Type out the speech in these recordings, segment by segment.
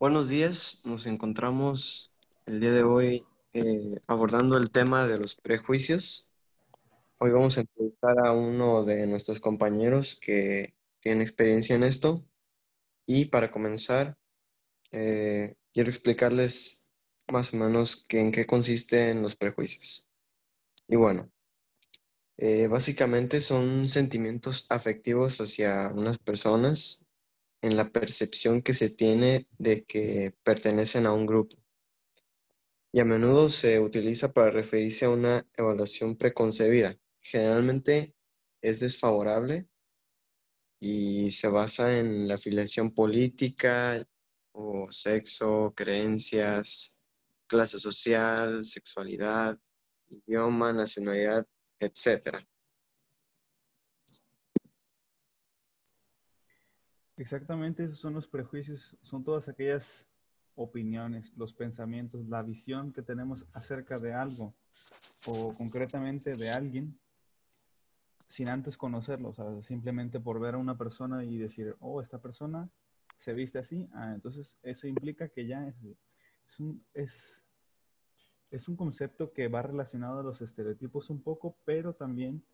Buenos días, nos encontramos el día de hoy eh, abordando el tema de los prejuicios. Hoy vamos a entrevistar a uno de nuestros compañeros que tiene experiencia en esto y para comenzar eh, quiero explicarles más o menos que en qué consisten los prejuicios. Y bueno, eh, básicamente son sentimientos afectivos hacia unas personas en la percepción que se tiene de que pertenecen a un grupo. Y a menudo se utiliza para referirse a una evaluación preconcebida. Generalmente es desfavorable y se basa en la afiliación política o sexo, creencias, clase social, sexualidad, idioma, nacionalidad, etc. Exactamente, esos son los prejuicios, son todas aquellas opiniones, los pensamientos, la visión que tenemos acerca de algo o concretamente de alguien sin antes conocerlo, o sea, simplemente por ver a una persona y decir, oh, esta persona se viste así, ah, entonces eso implica que ya es, un, es un concepto que va relacionado a los estereotipos un poco, pero también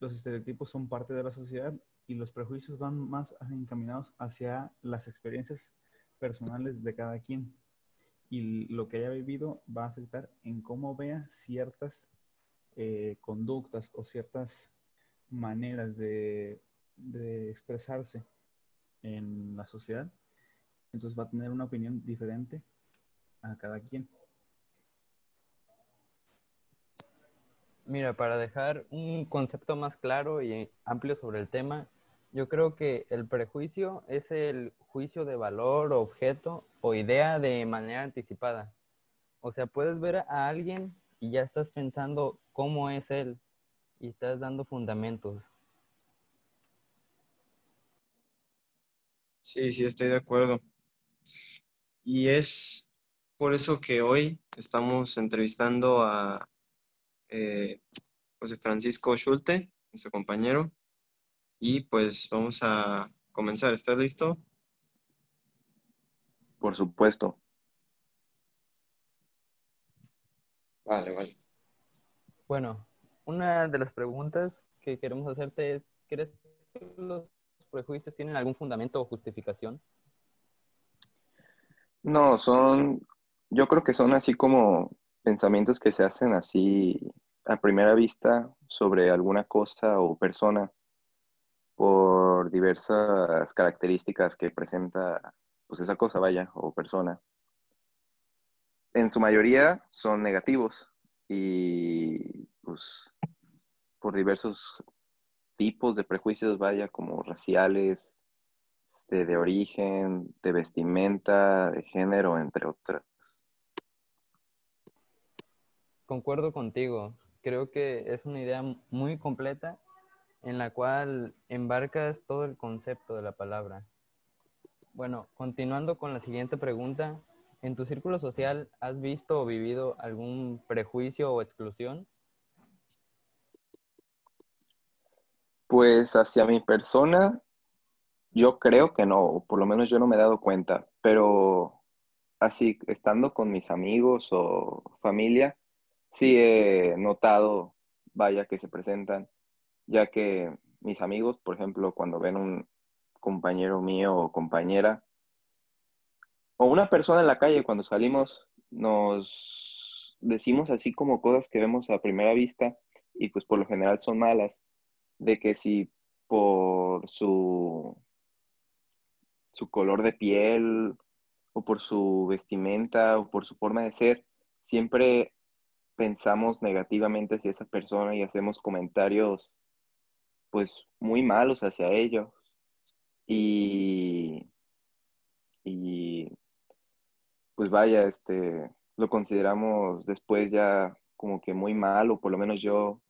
los estereotipos son parte de la sociedad y los prejuicios van más encaminados hacia las experiencias personales de cada quien. Y lo que haya vivido va a afectar en cómo vea ciertas eh, conductas o ciertas maneras de, de expresarse en la sociedad. Entonces va a tener una opinión diferente a cada quien. Mira, para dejar un concepto más claro y amplio sobre el tema, yo creo que el prejuicio es el juicio de valor, objeto o idea de manera anticipada. O sea, puedes ver a alguien y ya estás pensando cómo es él y estás dando fundamentos. Sí, sí, estoy de acuerdo. Y es por eso que hoy estamos entrevistando a eh, José Francisco Schulte, nuestro compañero, y pues vamos a comenzar. ¿Estás listo? Por supuesto. Vale, vale. Bueno, una de las preguntas que queremos hacerte es, ¿crees que los prejuicios tienen algún fundamento o justificación? No, son, yo creo que son así como pensamientos que se hacen así a primera vista sobre alguna cosa o persona por diversas características que presenta pues esa cosa, vaya, o persona. En su mayoría son negativos y pues por diversos tipos de prejuicios, vaya, como raciales, este, de origen, de vestimenta, de género, entre otras. Concuerdo contigo. Creo que es una idea muy completa en la cual embarcas todo el concepto de la palabra. Bueno, continuando con la siguiente pregunta, ¿en tu círculo social has visto o vivido algún prejuicio o exclusión? Pues hacia mi persona, yo creo que no, o por lo menos yo no me he dado cuenta, pero así, estando con mis amigos o familia, sí he notado, vaya, que se presentan ya que mis amigos, por ejemplo, cuando ven un compañero mío o compañera, o una persona en la calle, cuando salimos, nos decimos así como cosas que vemos a primera vista y pues por lo general son malas, de que si por su, su color de piel o por su vestimenta o por su forma de ser, siempre pensamos negativamente hacia esa persona y hacemos comentarios pues muy malos hacia ellos. Y, y pues vaya, este, lo consideramos después ya como que muy malo, por lo menos yo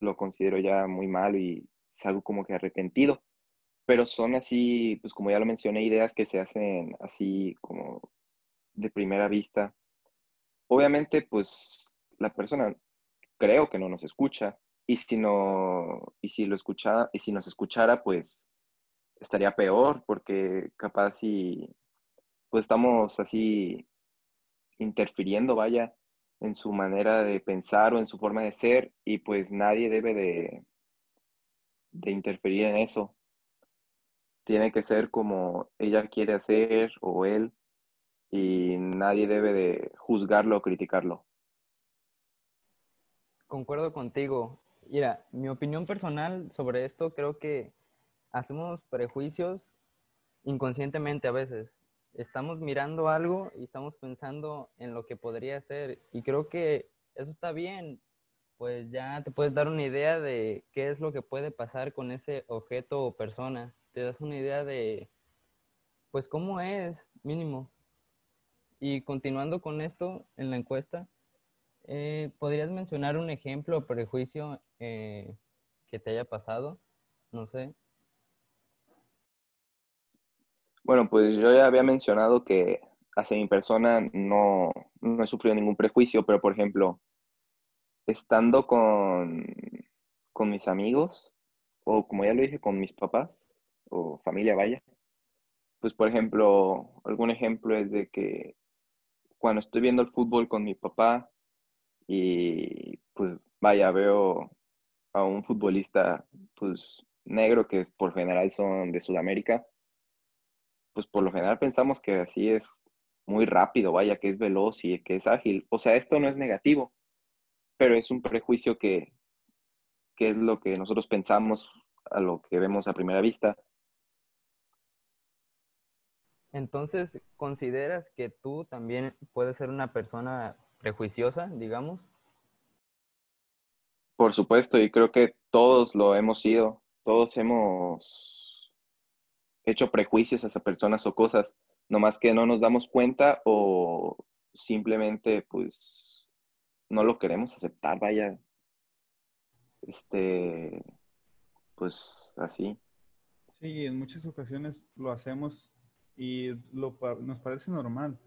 lo considero ya muy malo y salgo como que arrepentido. Pero son así, pues como ya lo mencioné, ideas que se hacen así como de primera vista. Obviamente, pues la persona creo que no nos escucha, y si no, y si lo escuchara, y si nos escuchara, pues estaría peor, porque capaz si, pues estamos así interfiriendo, vaya, en su manera de pensar o en su forma de ser y pues nadie debe de, de interferir en eso. Tiene que ser como ella quiere hacer o él y nadie debe de juzgarlo o criticarlo. Concuerdo contigo. Mira, mi opinión personal sobre esto creo que hacemos prejuicios inconscientemente a veces. Estamos mirando algo y estamos pensando en lo que podría ser y creo que eso está bien, pues ya te puedes dar una idea de qué es lo que puede pasar con ese objeto o persona. Te das una idea de, pues, cómo es, mínimo. Y continuando con esto en la encuesta, eh, ¿podrías mencionar un ejemplo o prejuicio eh, que te haya pasado? No sé. Bueno, pues yo ya había mencionado que hacia mi persona no, no he sufrido ningún prejuicio, pero por ejemplo, estando con, con mis amigos, o como ya lo dije, con mis papás, o familia, vaya, pues por ejemplo, algún ejemplo es de que cuando estoy viendo el fútbol con mi papá y pues vaya, veo a un futbolista pues negro que por general son de Sudamérica, pues por lo general pensamos que así es muy rápido, vaya, que es veloz y que es ágil. O sea, esto no es negativo, pero es un prejuicio que, que es lo que nosotros pensamos a lo que vemos a primera vista. Entonces, ¿consideras que tú también puedes ser una persona prejuiciosa, digamos? Por supuesto, y creo que todos lo hemos sido, todos hemos hecho prejuicios hacia personas o cosas, nomás que no nos damos cuenta o simplemente pues no lo queremos aceptar, vaya. Este, pues así. Sí, en muchas ocasiones lo hacemos y lo, nos parece normal.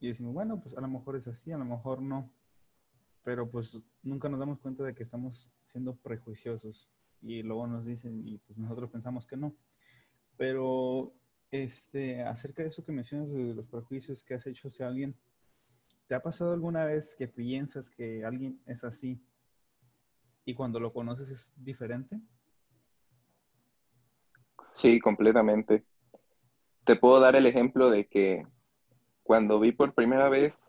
Y decimos, bueno, pues a lo mejor es así, a lo mejor no. Pero pues nunca nos damos cuenta de que estamos siendo prejuiciosos. Y luego nos dicen, y pues nosotros pensamos que no. Pero este, acerca de eso que mencionas de los prejuicios que has hecho hacia alguien, ¿Te ha pasado alguna vez que piensas que alguien es así y cuando lo conoces es diferente? Sí, completamente. Te puedo dar el ejemplo de que cuando vi por primera vez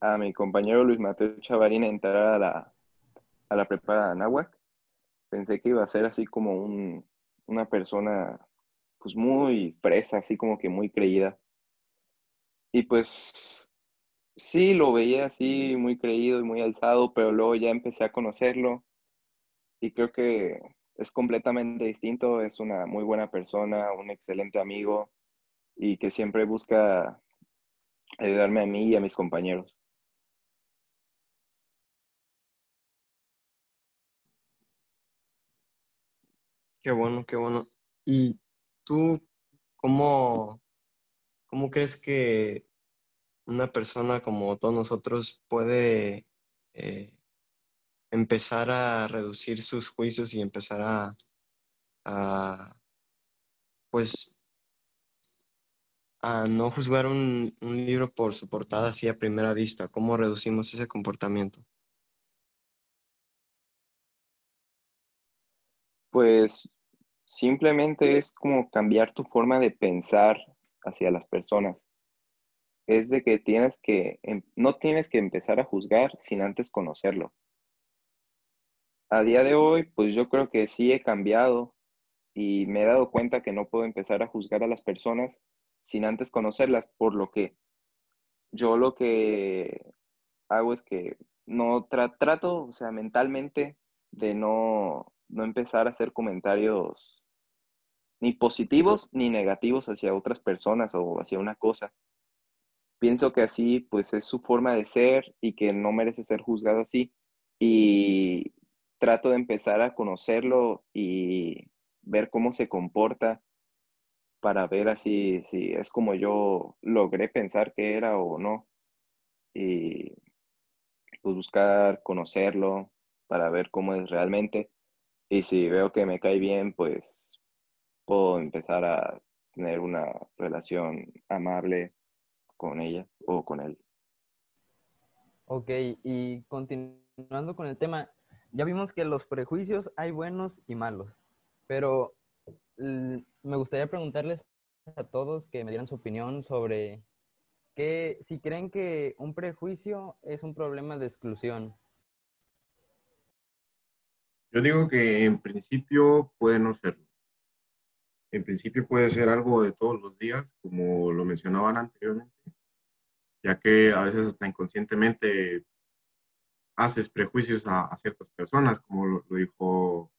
a mi compañero Luis Mateo Chavarín entrar a la, a la pensé que iba a ser así como un, una persona pues muy fresa, así como que muy creída. Y pues sí, lo veía así muy creído y muy alzado, pero luego ya empecé a conocerlo y creo que es completamente distinto, es una muy buena persona, un excelente amigo y que siempre busca ayudarme a mí y a mis compañeros. Qué bueno, qué bueno. ¿Y tú cómo, cómo crees que una persona como todos nosotros puede eh, empezar a reducir sus juicios y empezar a, pues, a no juzgar un, un, libro por su portada así a primera vista? ¿Cómo reducimos ese comportamiento? Pues simplemente es como cambiar tu forma de pensar hacia las personas es de que tienes que, em, no tienes que empezar a juzgar sin antes conocerlo. A día de hoy, pues yo creo que sí he cambiado y me he dado cuenta que no puedo empezar a juzgar a las personas sin antes conocerlas, por lo que yo lo que hago es que no trato, o sea, mentalmente de no, no empezar a hacer comentarios ni positivos ni negativos hacia otras personas o hacia una cosa pienso que así pues es su forma de ser y que no merece ser juzgado así. Y trato de empezar a conocerlo y ver cómo se comporta para ver así si es como yo logré pensar que era o no. Y pues buscar conocerlo para ver cómo es realmente. Y si veo que me cae bien, pues puedo empezar a tener una relación amable con ella o con él. Ok, y continuando con el tema, ya vimos que los prejuicios hay buenos y malos, pero me gustaría preguntarles a todos que me dieran su opinión sobre que si creen que un prejuicio es un problema de exclusión. Yo digo que en principio puede no serlo. En principio puede ser algo de todos los días, como lo mencionaban anteriormente, ya que a veces hasta inconscientemente haces prejuicios a, ciertas personas, como lo, dijo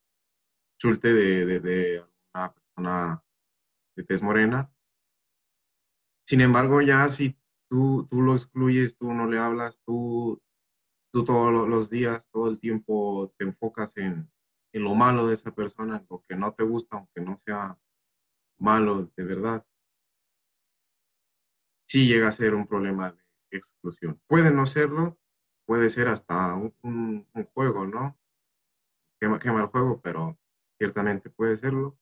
Schulte de, de, una persona de tez morena. Sin embargo, ya si tú, tú lo excluyes, tú no le hablas, tú, tú todos los días, todo el tiempo te enfocas en, en lo malo de esa persona, en lo que no te gusta, aunque no sea malo de verdad, sí llega a ser un problema de exclusión. Puede no serlo, puede ser hasta un, juego, ¿no? Quema, quema el juego, pero ciertamente puede serlo,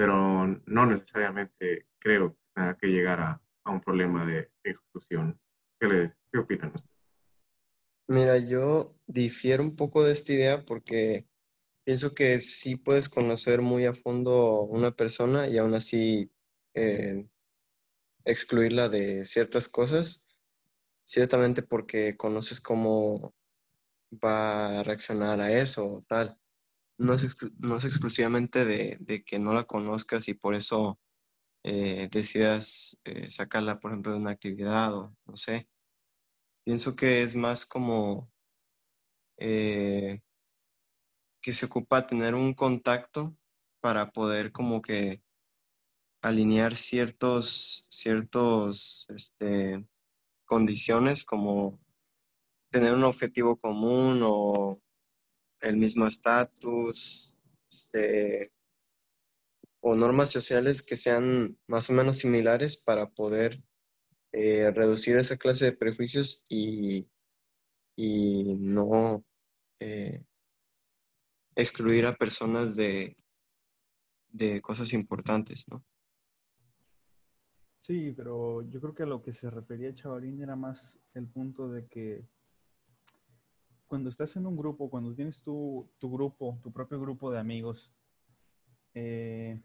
pero no necesariamente creo que tenga que llegar a, un problema de exclusión. ¿Qué, les, qué opinan ustedes? Mira, yo difiero un poco de esta idea porque pienso que sí puedes conocer muy a fondo una persona y aún así eh, excluirla de ciertas cosas, ciertamente porque conoces cómo va a reaccionar a eso o tal. No es, no es exclusivamente de, que no la conozcas y por eso eh, decidas eh, sacarla, por ejemplo, de una actividad o no sé. Pienso que es más como eh, que se ocupa tener un contacto para poder como que alinear ciertos, ciertos, este, condiciones como tener un objetivo común o el mismo estatus, este, o normas sociales que sean más o menos similares para poder eh, reducir esa clase de prejuicios y, y no eh, excluir a personas de, de cosas importantes, ¿no? Sí, pero yo creo que a lo que se refería Chavalín era más el punto de que cuando estás en un grupo, cuando tienes tu, grupo, tu propio grupo de amigos, eh,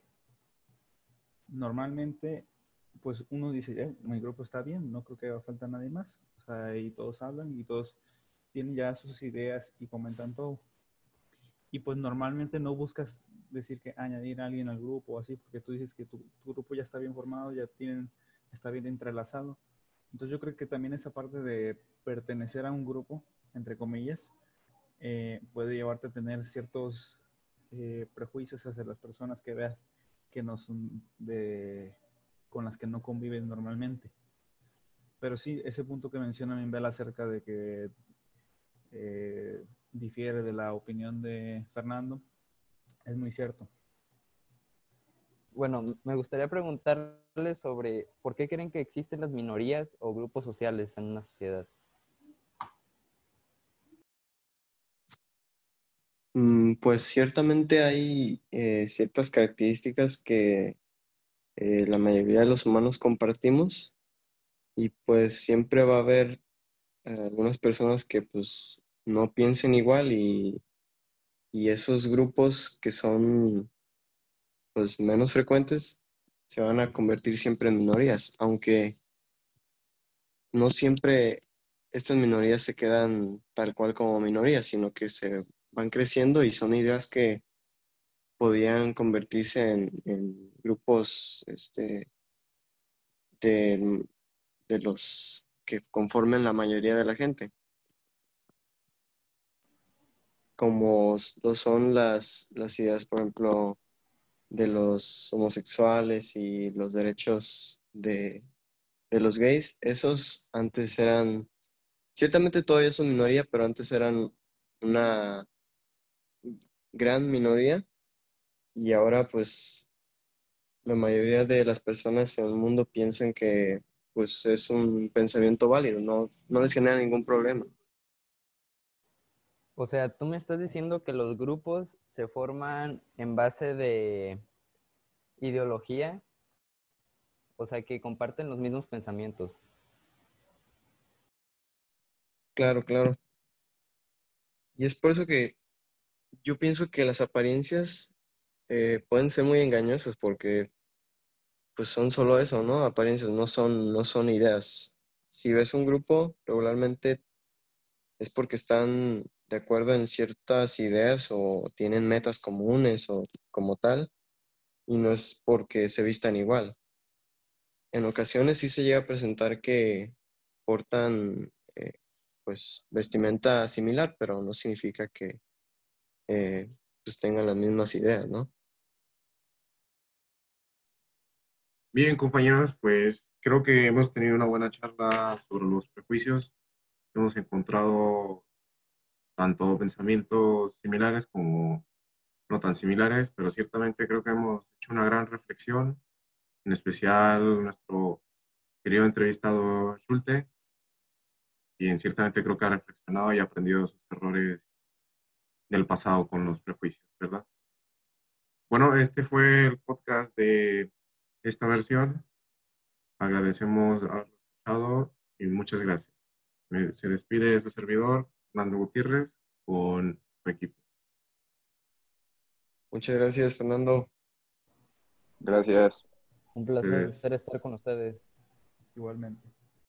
normalmente, pues uno dice, eh, mi grupo está bien, no creo que haga falta nadie más. O sea, y todos hablan y todos tienen ya sus ideas y comentan todo. Y pues normalmente no buscas decir que añadir a alguien al grupo o así, porque tú dices que tu, grupo ya está bien formado, ya tienen, está bien entrelazado. Entonces yo creo que también esa parte de pertenecer a un grupo, entre comillas, eh, puede llevarte a tener ciertos eh, prejuicios hacia las personas que veas que no son de, con las que no conviven normalmente. Pero sí, ese punto que menciona Mimbel acerca de que eh, difiere de la opinión de Fernando, es muy cierto. Bueno, me gustaría preguntarle sobre por qué creen que existen las minorías o grupos sociales en una sociedad. Pues ciertamente hay eh, ciertas características que eh, la mayoría de los humanos compartimos y pues siempre va a haber algunas personas que pues no piensen igual y, esos grupos que son pues menos frecuentes se van a convertir siempre en minorías, aunque no siempre estas minorías se quedan tal cual como minorías, sino que se van creciendo y son ideas que podían convertirse en, grupos este, de, de los que conformen la mayoría de la gente. Como lo son las, las ideas, por ejemplo, de los homosexuales y los derechos de, los gays, esos antes eran, ciertamente todavía son minoría, pero antes eran una gran minoría y ahora pues la mayoría de las personas en el mundo piensan que pues es un pensamiento válido, no, no les genera ningún problema. O sea, tú me estás diciendo que los grupos se forman en base de ideología o sea, que comparten los mismos pensamientos. Claro, claro. Y es por eso que yo pienso que las apariencias eh, pueden ser muy engañosas porque pues son solo eso, ¿no? Apariencias, no son, no son ideas. Si ves un grupo, regularmente es porque están de acuerdo en ciertas ideas o tienen metas comunes o como tal, y no es porque se vistan igual. En ocasiones sí se llega a presentar que portan eh, pues vestimenta similar, pero no significa que eh, pues tengan las mismas ideas, ¿no? Bien, compañeros, pues creo que hemos tenido una buena charla sobre los prejuicios. Hemos encontrado tanto pensamientos similares como no tan similares, pero ciertamente creo que hemos hecho una gran reflexión, en especial nuestro querido entrevistado Schulte, y ciertamente creo que ha reflexionado y aprendido sus errores del pasado con los prejuicios, ¿verdad? Bueno, este fue el podcast de esta versión. Agradecemos haberlo escuchado y muchas gracias. Se despide su servidor, Fernando Gutiérrez, con su equipo. Muchas gracias, Fernando. Gracias. Un placer estar con ustedes. Igualmente.